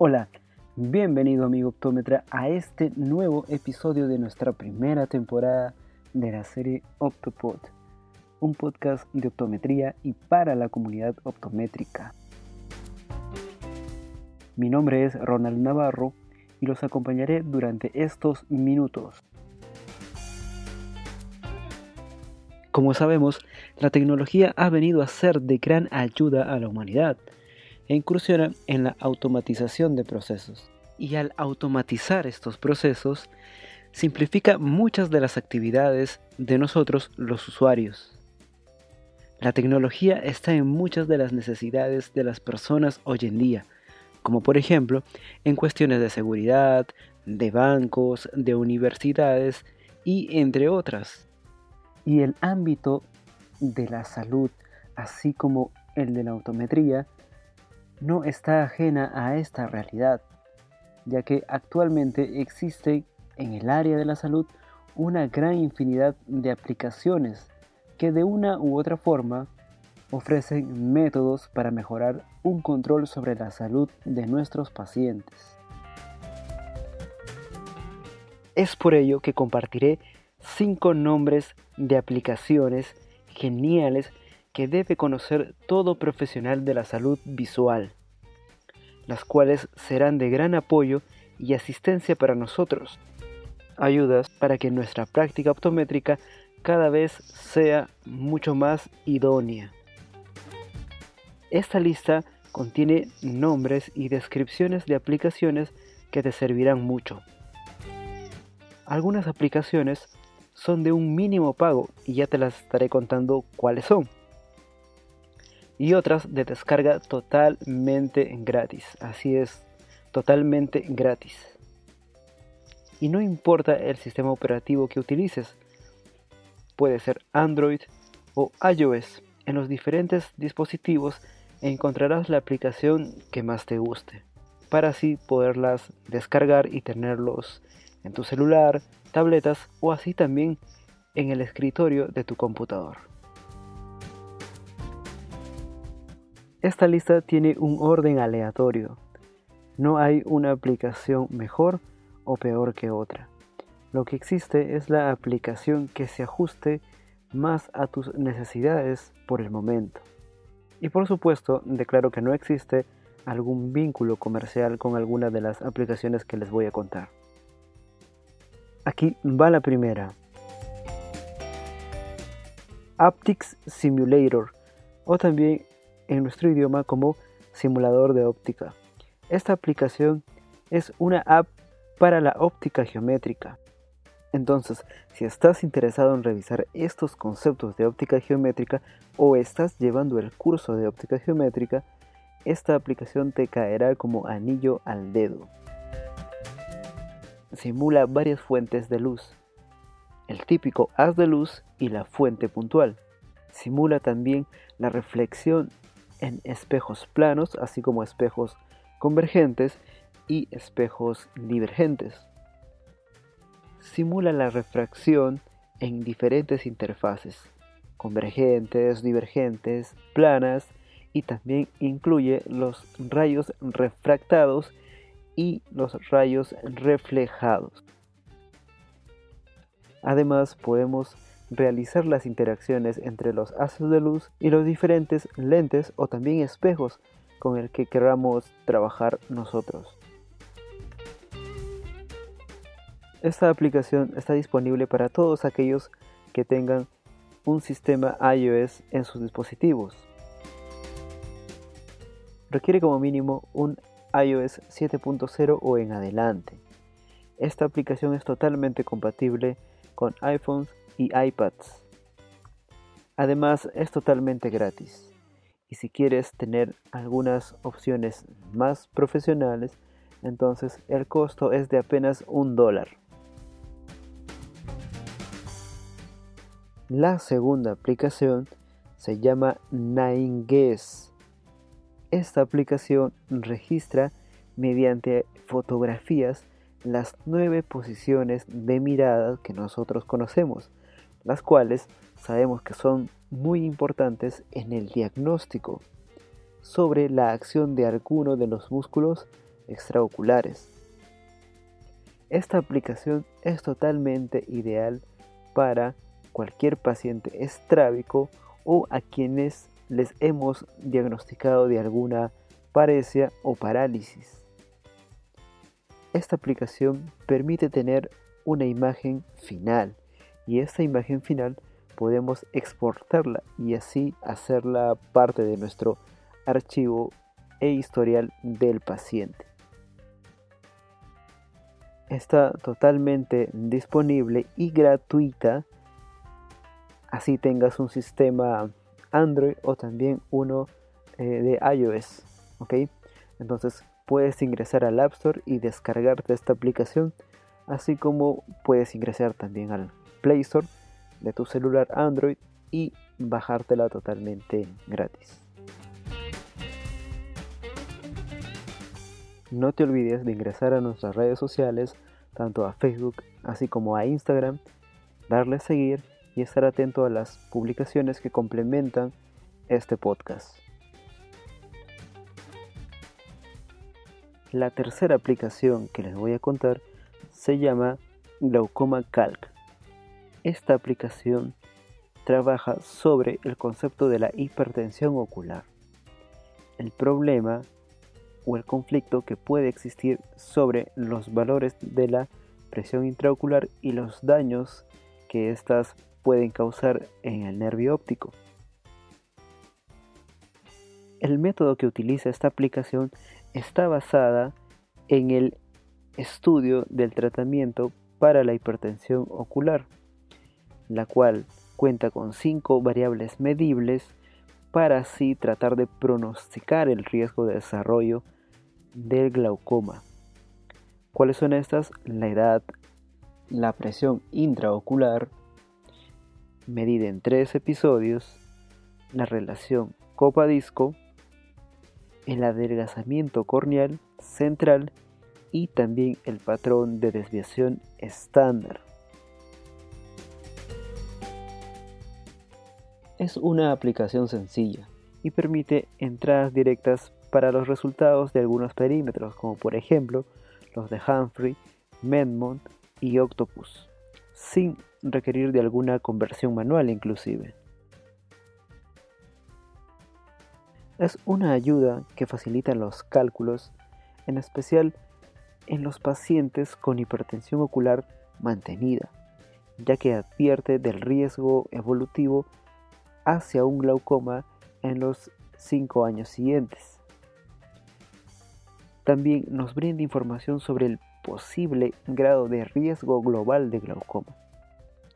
Hola, bienvenido amigo optómetra a este nuevo episodio de nuestra primera temporada de la serie Optopod, un podcast de optometría y para la comunidad optométrica. Mi nombre es Ronald Navarro y los acompañaré durante estos minutos. Como sabemos, la tecnología ha venido a ser de gran ayuda a la humanidad e incursiona en la automatización de procesos. Y al automatizar estos procesos, simplifica muchas de las actividades de nosotros los usuarios. La tecnología está en muchas de las necesidades de las personas hoy en día, como por ejemplo en cuestiones de seguridad, de bancos, de universidades y entre otras. Y el ámbito de la salud, así como el de la autometría, no está ajena a esta realidad, ya que actualmente existe en el área de la salud una gran infinidad de aplicaciones que de una u otra forma ofrecen métodos para mejorar un control sobre la salud de nuestros pacientes. Es por ello que compartiré cinco nombres de aplicaciones geniales que debe conocer todo profesional de la salud visual, las cuales serán de gran apoyo y asistencia para nosotros, ayudas para que nuestra práctica optométrica cada vez sea mucho más idónea. Esta lista contiene nombres y descripciones de aplicaciones que te servirán mucho. Algunas aplicaciones son de un mínimo pago y ya te las estaré contando cuáles son y otras de descarga totalmente gratis. Así es, totalmente gratis. Y no importa el sistema operativo que utilices, puede ser Android o iOS. En los diferentes dispositivos encontrarás la aplicación que más te guste, para así poderlas descargar y tenerlos en tu celular, tabletas o así también en el escritorio de tu computador. Esta lista tiene un orden aleatorio. No hay una aplicación mejor o peor que otra. Lo que existe es la aplicación que se ajuste más a tus necesidades por el momento. Y por supuesto, declaro que no existe algún vínculo comercial con alguna de las aplicaciones que les voy a contar. Aquí va la primera. Aptics Simulator o también en nuestro idioma como simulador de óptica. Esta aplicación es una app para la óptica geométrica. Entonces, si estás interesado en revisar estos conceptos de óptica geométrica o estás llevando el curso de óptica geométrica, esta aplicación te caerá como anillo al dedo. Simula varias fuentes de luz, el típico haz de luz y la fuente puntual. Simula también la reflexión en espejos planos, así como espejos convergentes y espejos divergentes. Simula la refracción en diferentes interfaces, convergentes, divergentes, planas y también incluye los rayos refractados y los rayos reflejados. Además podemos realizar las interacciones entre los haces de luz y los diferentes lentes o también espejos con el que queramos trabajar nosotros. Esta aplicación está disponible para todos aquellos que tengan un sistema iOS en sus dispositivos. Requiere como mínimo un iOS 7.0 o en adelante. Esta aplicación es totalmente compatible con iPhones y iPads. Además es totalmente gratis. Y si quieres tener algunas opciones más profesionales, entonces el costo es de apenas un dólar. La segunda aplicación se llama NineGuess. Esta aplicación registra mediante fotografías las nueve posiciones de mirada que nosotros conocemos, las cuales sabemos que son muy importantes en el diagnóstico sobre la acción de alguno de los músculos extraoculares. Esta aplicación es totalmente ideal para cualquier paciente estrábico o a quienes les hemos diagnosticado de alguna paresia o parálisis. Esta aplicación permite tener una imagen final y esta imagen final podemos exportarla y así hacerla parte de nuestro archivo e historial del paciente. Está totalmente disponible y gratuita, así tengas un sistema Android o también uno eh, de iOS. ¿ok? Entonces puedes ingresar al App Store y descargarte esta aplicación, así como puedes ingresar también al Play Store de tu celular Android y bajártela totalmente gratis. No te olvides de ingresar a nuestras redes sociales, tanto a Facebook así como a Instagram, darle a seguir y estar atento a las publicaciones que complementan este podcast. La tercera aplicación que les voy a contar se llama Glaucoma Calc. Esta aplicación trabaja sobre el concepto de la hipertensión ocular, el problema o el conflicto que puede existir sobre los valores de la presión intraocular y los daños que éstas pueden causar en el nervio óptico. El método que utiliza esta aplicación está basada en el estudio del tratamiento para la hipertensión ocular la cual cuenta con cinco variables medibles para así tratar de pronosticar el riesgo de desarrollo del glaucoma. ¿Cuáles son estas? La edad, la presión intraocular, medida en tres episodios, la relación copa-disco, el adelgazamiento corneal central y también el patrón de desviación estándar. Es una aplicación sencilla y permite entradas directas para los resultados de algunos perímetros, como por ejemplo los de Humphrey, Medmont y Octopus, sin requerir de alguna conversión manual inclusive. Es una ayuda que facilita los cálculos, en especial en los pacientes con hipertensión ocular mantenida, ya que advierte del riesgo evolutivo hacia un glaucoma en los cinco años siguientes. También nos brinda información sobre el posible grado de riesgo global de glaucoma,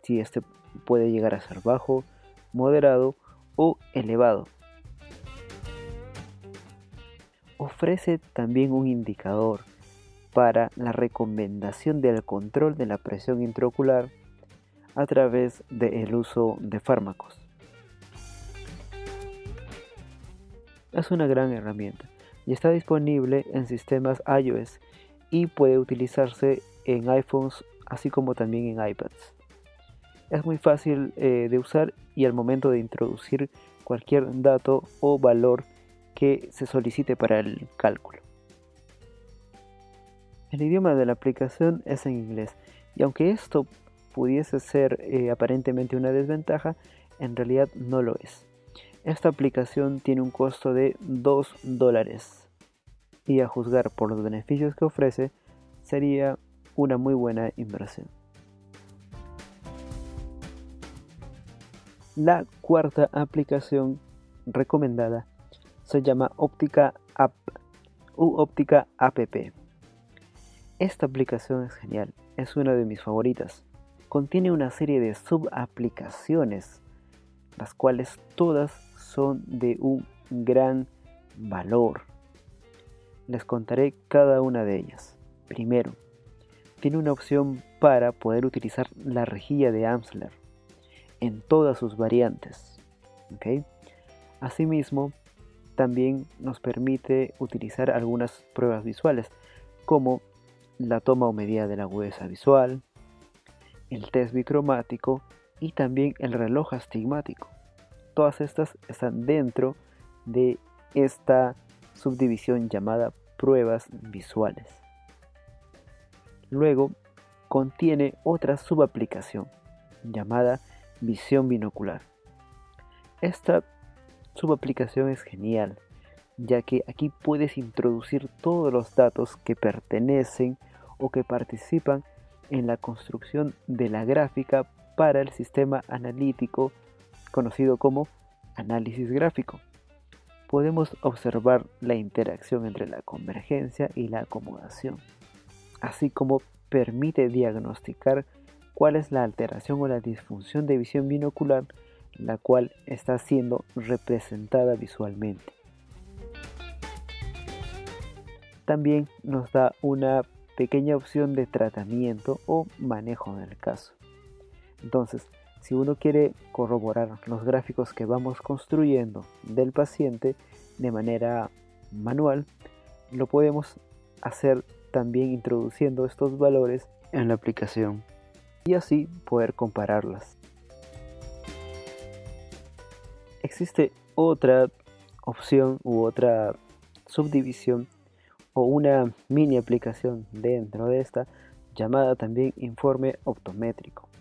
si este puede llegar a ser bajo, moderado o elevado. Ofrece también un indicador para la recomendación del control de la presión intraocular a través del uso de fármacos. Es una gran herramienta y está disponible en sistemas iOS y puede utilizarse en iPhones así como también en iPads. Es muy fácil eh, de usar y al momento de introducir cualquier dato o valor que se solicite para el cálculo. El idioma de la aplicación es en inglés y aunque esto pudiese ser eh, aparentemente una desventaja, en realidad no lo es. Esta aplicación tiene un costo de 2 dólares y a juzgar por los beneficios que ofrece sería una muy buena inversión. La cuarta aplicación recomendada se llama Óptica App u Óptica App. Esta aplicación es genial, es una de mis favoritas. Contiene una serie de subaplicaciones, las cuales todas son de un gran valor. Les contaré cada una de ellas. Primero, tiene una opción para poder utilizar la rejilla de Amsler en todas sus variantes. Asimismo, también nos permite utilizar algunas pruebas visuales, como la toma o medida de la agudeza visual, el test bicromático y también el reloj astigmático. Todas estas están dentro de esta subdivisión llamada pruebas visuales. Luego, contiene otra subaplicación llamada visión binocular. Esta subaplicación es genial, ya que aquí puedes introducir todos los datos que pertenecen o que participan en la construcción de la gráfica para el sistema analítico conocido como análisis gráfico. Podemos observar la interacción entre la convergencia y la acomodación, así como permite diagnosticar cuál es la alteración o la disfunción de visión binocular la cual está siendo representada visualmente. También nos da una pequeña opción de tratamiento o manejo del caso. Entonces, si uno quiere corroborar los gráficos que vamos construyendo del paciente de manera manual, lo podemos hacer también introduciendo estos valores en la aplicación y así poder compararlas. Existe otra opción u otra subdivisión o una mini aplicación dentro de esta llamada también informe optométrico.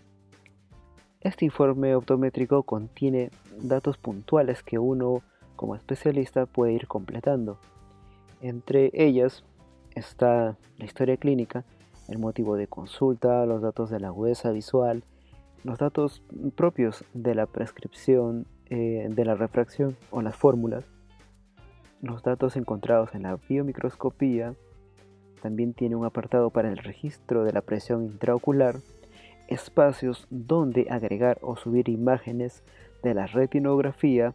Este informe optométrico contiene datos puntuales que uno como especialista puede ir completando. Entre ellas está la historia clínica, el motivo de consulta, los datos de la huesa visual, los datos propios de la prescripción, eh, de la refracción o las fórmulas, los datos encontrados en la biomicroscopía, también tiene un apartado para el registro de la presión intraocular, espacios donde agregar o subir imágenes de la retinografía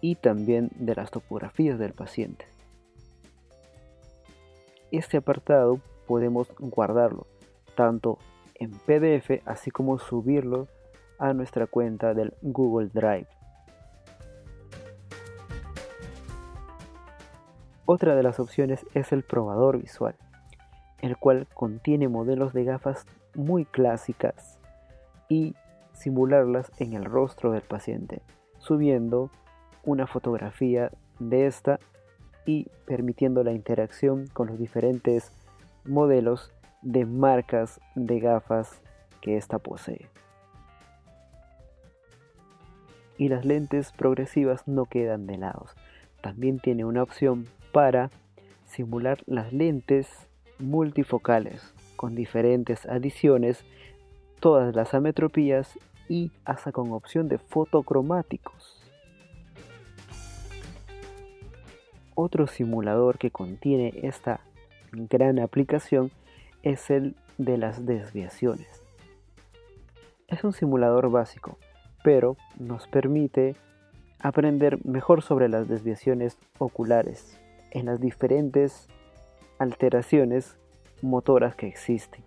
y también de las topografías del paciente. Este apartado podemos guardarlo tanto en PDF así como subirlo a nuestra cuenta del Google Drive. Otra de las opciones es el probador visual, el cual contiene modelos de gafas muy clásicas y simularlas en el rostro del paciente, subiendo una fotografía de esta y permitiendo la interacción con los diferentes modelos de marcas de gafas que ésta posee. Y las lentes progresivas no quedan de lado. También tiene una opción para simular las lentes multifocales con diferentes adiciones, todas las ametropías y hasta con opción de fotocromáticos. Otro simulador que contiene esta gran aplicación es el de las desviaciones. Es un simulador básico, pero nos permite aprender mejor sobre las desviaciones oculares en las diferentes alteraciones motoras que existen.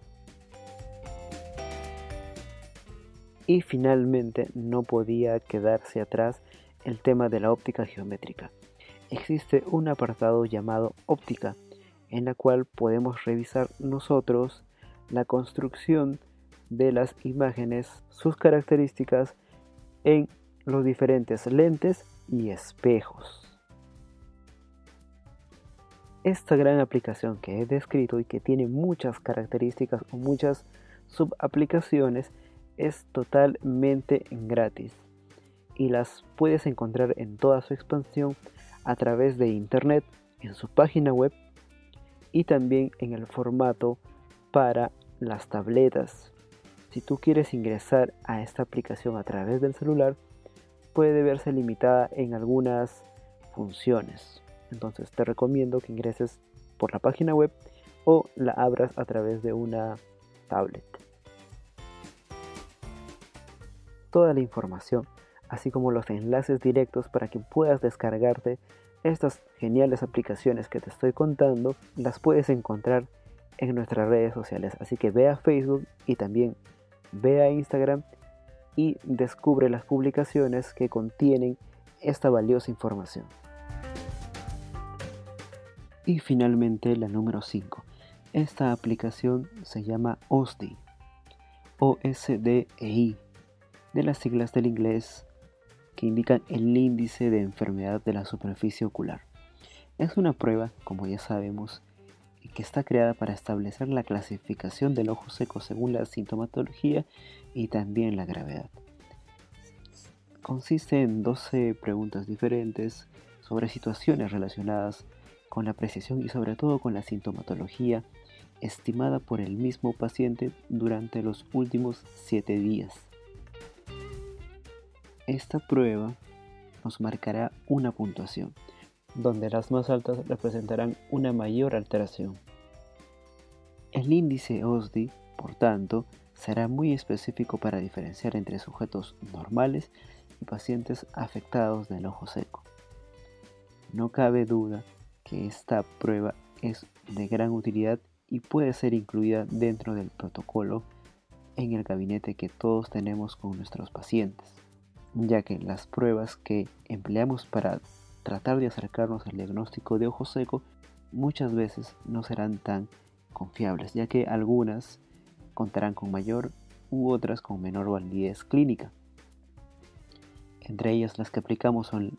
Y finalmente no podía quedarse atrás el tema de la óptica geométrica. Existe un apartado llamado óptica en la cual podemos revisar nosotros la construcción de las imágenes, sus características en los diferentes lentes y espejos. Esta gran aplicación que he descrito y que tiene muchas características o muchas subaplicaciones es totalmente gratis y las puedes encontrar en toda su expansión a través de internet en su página web y también en el formato para las tabletas. Si tú quieres ingresar a esta aplicación a través del celular, puede verse limitada en algunas funciones. Entonces te recomiendo que ingreses por la página web o la abras a través de una tablet. Toda la información, así como los enlaces directos para que puedas descargarte estas geniales aplicaciones que te estoy contando las puedes encontrar en nuestras redes sociales. Así que ve a Facebook y también ve a Instagram y descubre las publicaciones que contienen esta valiosa información. Y finalmente la número 5. Esta aplicación se llama OSDI o SDEI de las siglas del inglés que indican el índice de enfermedad de la superficie ocular. Es una prueba, como ya sabemos, que está creada para establecer la clasificación del ojo seco según la sintomatología y también la gravedad. Consiste en 12 preguntas diferentes sobre situaciones relacionadas con la precisión y sobre todo con la sintomatología estimada por el mismo paciente durante los últimos 7 días. Esta prueba nos marcará una puntuación donde las más altas representarán una mayor alteración. El índice OSDI, por tanto, será muy específico para diferenciar entre sujetos normales y pacientes afectados del ojo seco. No cabe duda que esta prueba es de gran utilidad y puede ser incluida dentro del protocolo en el gabinete que todos tenemos con nuestros pacientes, ya que las pruebas que empleamos para tratar de acercarnos al diagnóstico de ojo seco muchas veces no serán tan confiables, ya que algunas contarán con mayor u otras con menor validez clínica. Entre ellas las que aplicamos son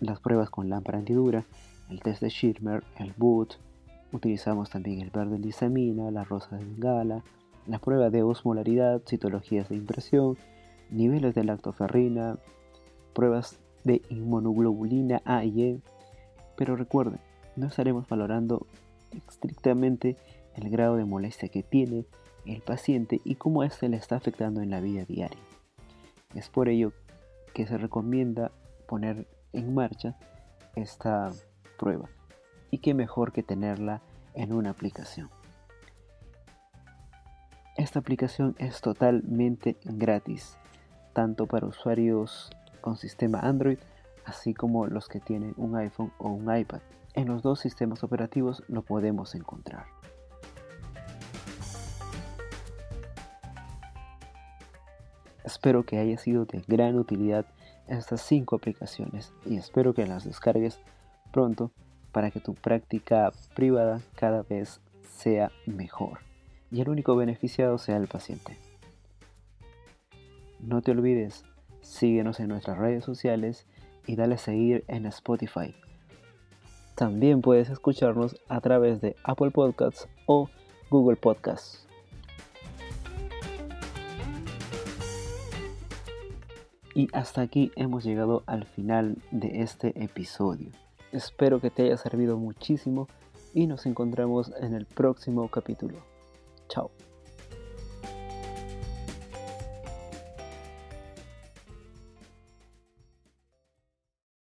las pruebas con lámpara antidura, el test de Schirmer, el BOOT, utilizamos también el verde lisamina, la rosa de Bengala, la prueba de osmolaridad, citologías de impresión, niveles de lactoferrina, pruebas de inmunoglobulina A y E, pero recuerden, no estaremos valorando estrictamente el grado de molestia que tiene el paciente y cómo éste le está afectando en la vida diaria. Es por ello que se recomienda poner en marcha esta prueba y qué mejor que tenerla en una aplicación. Esta aplicación es totalmente gratis, tanto para usuarios con sistema Android, así como los que tienen un iPhone o un iPad. En los dos sistemas operativos lo podemos encontrar. Espero que haya sido de gran utilidad estas 5 aplicaciones y espero que las descargues pronto para que tu práctica privada cada vez sea mejor y el único beneficiado sea el paciente. No te olvides síguenos en nuestras redes sociales y dale a seguir en Spotify. También puedes escucharnos a través de Apple Podcasts o Google Podcasts. Y hasta aquí hemos llegado al final de este episodio. Espero que te haya servido muchísimo y nos encontramos en el próximo capítulo.